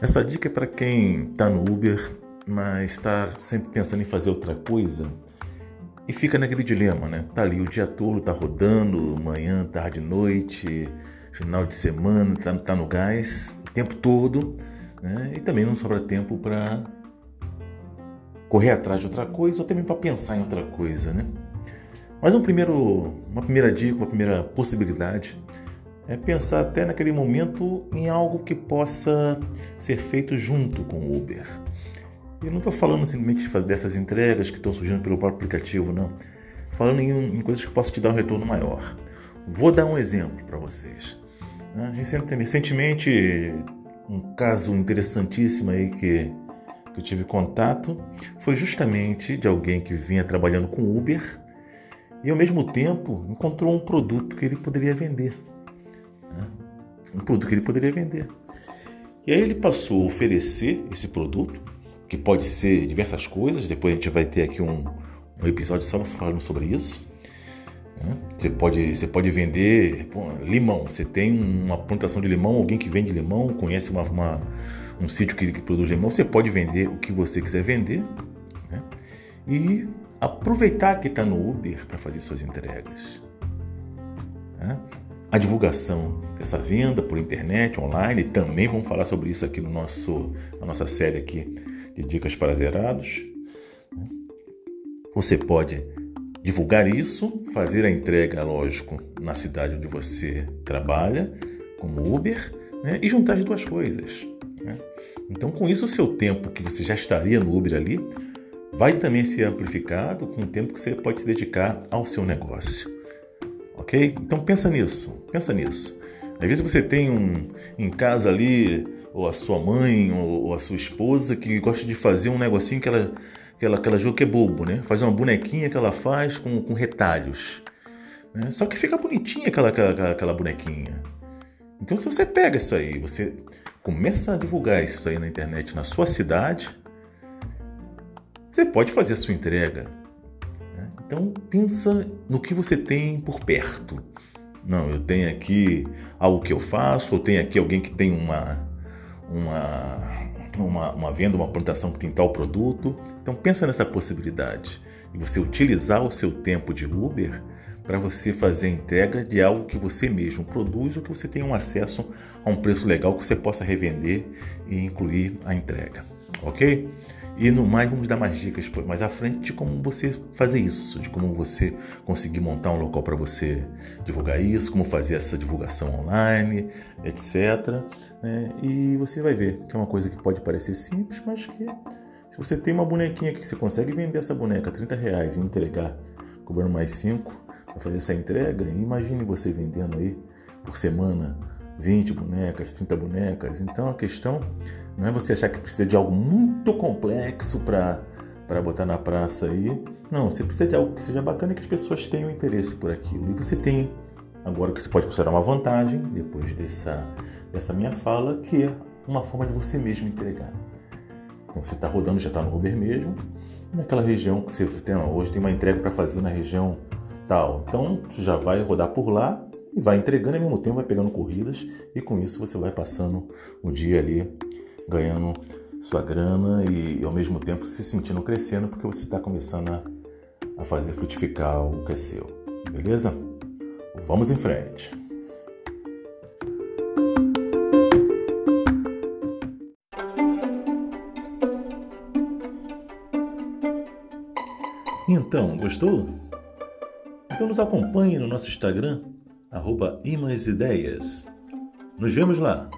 Essa dica é para quem está no Uber, mas está sempre pensando em fazer outra coisa e fica naquele dilema, né? Tá ali o dia todo, tá rodando, manhã, tarde, noite, final de semana, tá, tá no gás o tempo todo, né? E também não sobra tempo para correr atrás de outra coisa ou também para pensar em outra coisa, né? Mas um primeiro, uma primeira dica, uma primeira possibilidade é pensar até naquele momento em algo que possa ser feito junto com o Uber. Eu não estou falando simplesmente dessas entregas que estão surgindo pelo próprio aplicativo, não. Falando em, em coisas que possam te dar um retorno maior. Vou dar um exemplo para vocês. Né? Recentemente, um caso interessantíssimo aí que, que eu tive contato foi justamente de alguém que vinha trabalhando com Uber e ao mesmo tempo encontrou um produto que ele poderia vender um produto que ele poderia vender. E aí ele passou a oferecer esse produto, que pode ser diversas coisas, depois a gente vai ter aqui um, um episódio só falando sobre isso. Né? Você pode, você pode vender pô, limão. Você tem uma plantação de limão, alguém que vende limão, conhece uma, uma um sítio que, que, produz limão, você pode vender o que você quiser vender né? e aproveitar que está no Uber para fazer suas entregas. Né? a divulgação dessa venda por internet, online, também vamos falar sobre isso aqui no nosso, na nossa série aqui de dicas para zerados. Você pode divulgar isso, fazer a entrega, lógico, na cidade onde você trabalha, como Uber, né? e juntar as duas coisas. Né? Então, com isso, o seu tempo que você já estaria no Uber ali vai também ser amplificado com o tempo que você pode se dedicar ao seu negócio ok? Então pensa nisso, pensa nisso. Às vezes você tem um em casa ali, ou a sua mãe, ou, ou a sua esposa, que gosta de fazer um negocinho que ela, que ela, que ela julga que é bobo, né? Fazer uma bonequinha que ela faz com, com retalhos. Né? Só que fica bonitinha aquela, aquela, aquela bonequinha. Então se você pega isso aí, você começa a divulgar isso aí na internet na sua cidade, você pode fazer a sua entrega. Então pensa no que você tem por perto. Não, eu tenho aqui algo que eu faço, ou tenho aqui alguém que tem uma, uma, uma, uma venda, uma plantação que tem tal produto. Então pensa nessa possibilidade de você utilizar o seu tempo de Uber para você fazer a entrega de algo que você mesmo produz ou que você tenha um acesso a um preço legal que você possa revender e incluir a entrega, ok? E no mais, vamos dar mais dicas mais à frente de como você fazer isso, de como você conseguir montar um local para você divulgar isso, como fazer essa divulgação online, etc. Né? E você vai ver que é uma coisa que pode parecer simples, mas que se você tem uma bonequinha que você consegue vender essa boneca a 30 reais e entregar, cobrando mais 5 para fazer essa entrega, imagine você vendendo aí por semana 20 bonecas, 30 bonecas. Então a questão não é você achar que precisa de algo muito complexo para para botar na praça aí. Não, você precisa de algo que seja bacana e que as pessoas tenham interesse por aquilo. E você tem agora o que você pode considerar uma vantagem depois dessa dessa minha fala, que é uma forma de você mesmo entregar. Então você está rodando, já está no Uber mesmo, naquela região que você tem, hoje tem uma entrega para fazer na região tal. Então você já vai rodar por lá e vai entregando e ao mesmo tempo vai pegando corridas e com isso você vai passando o dia ali ganhando sua grana e, e ao mesmo tempo se sentindo crescendo porque você está começando a, a fazer frutificar o que é seu. Beleza? Vamos em frente. Então, gostou? Então nos acompanhe no nosso Instagram arroba Ideias. Nos vemos lá!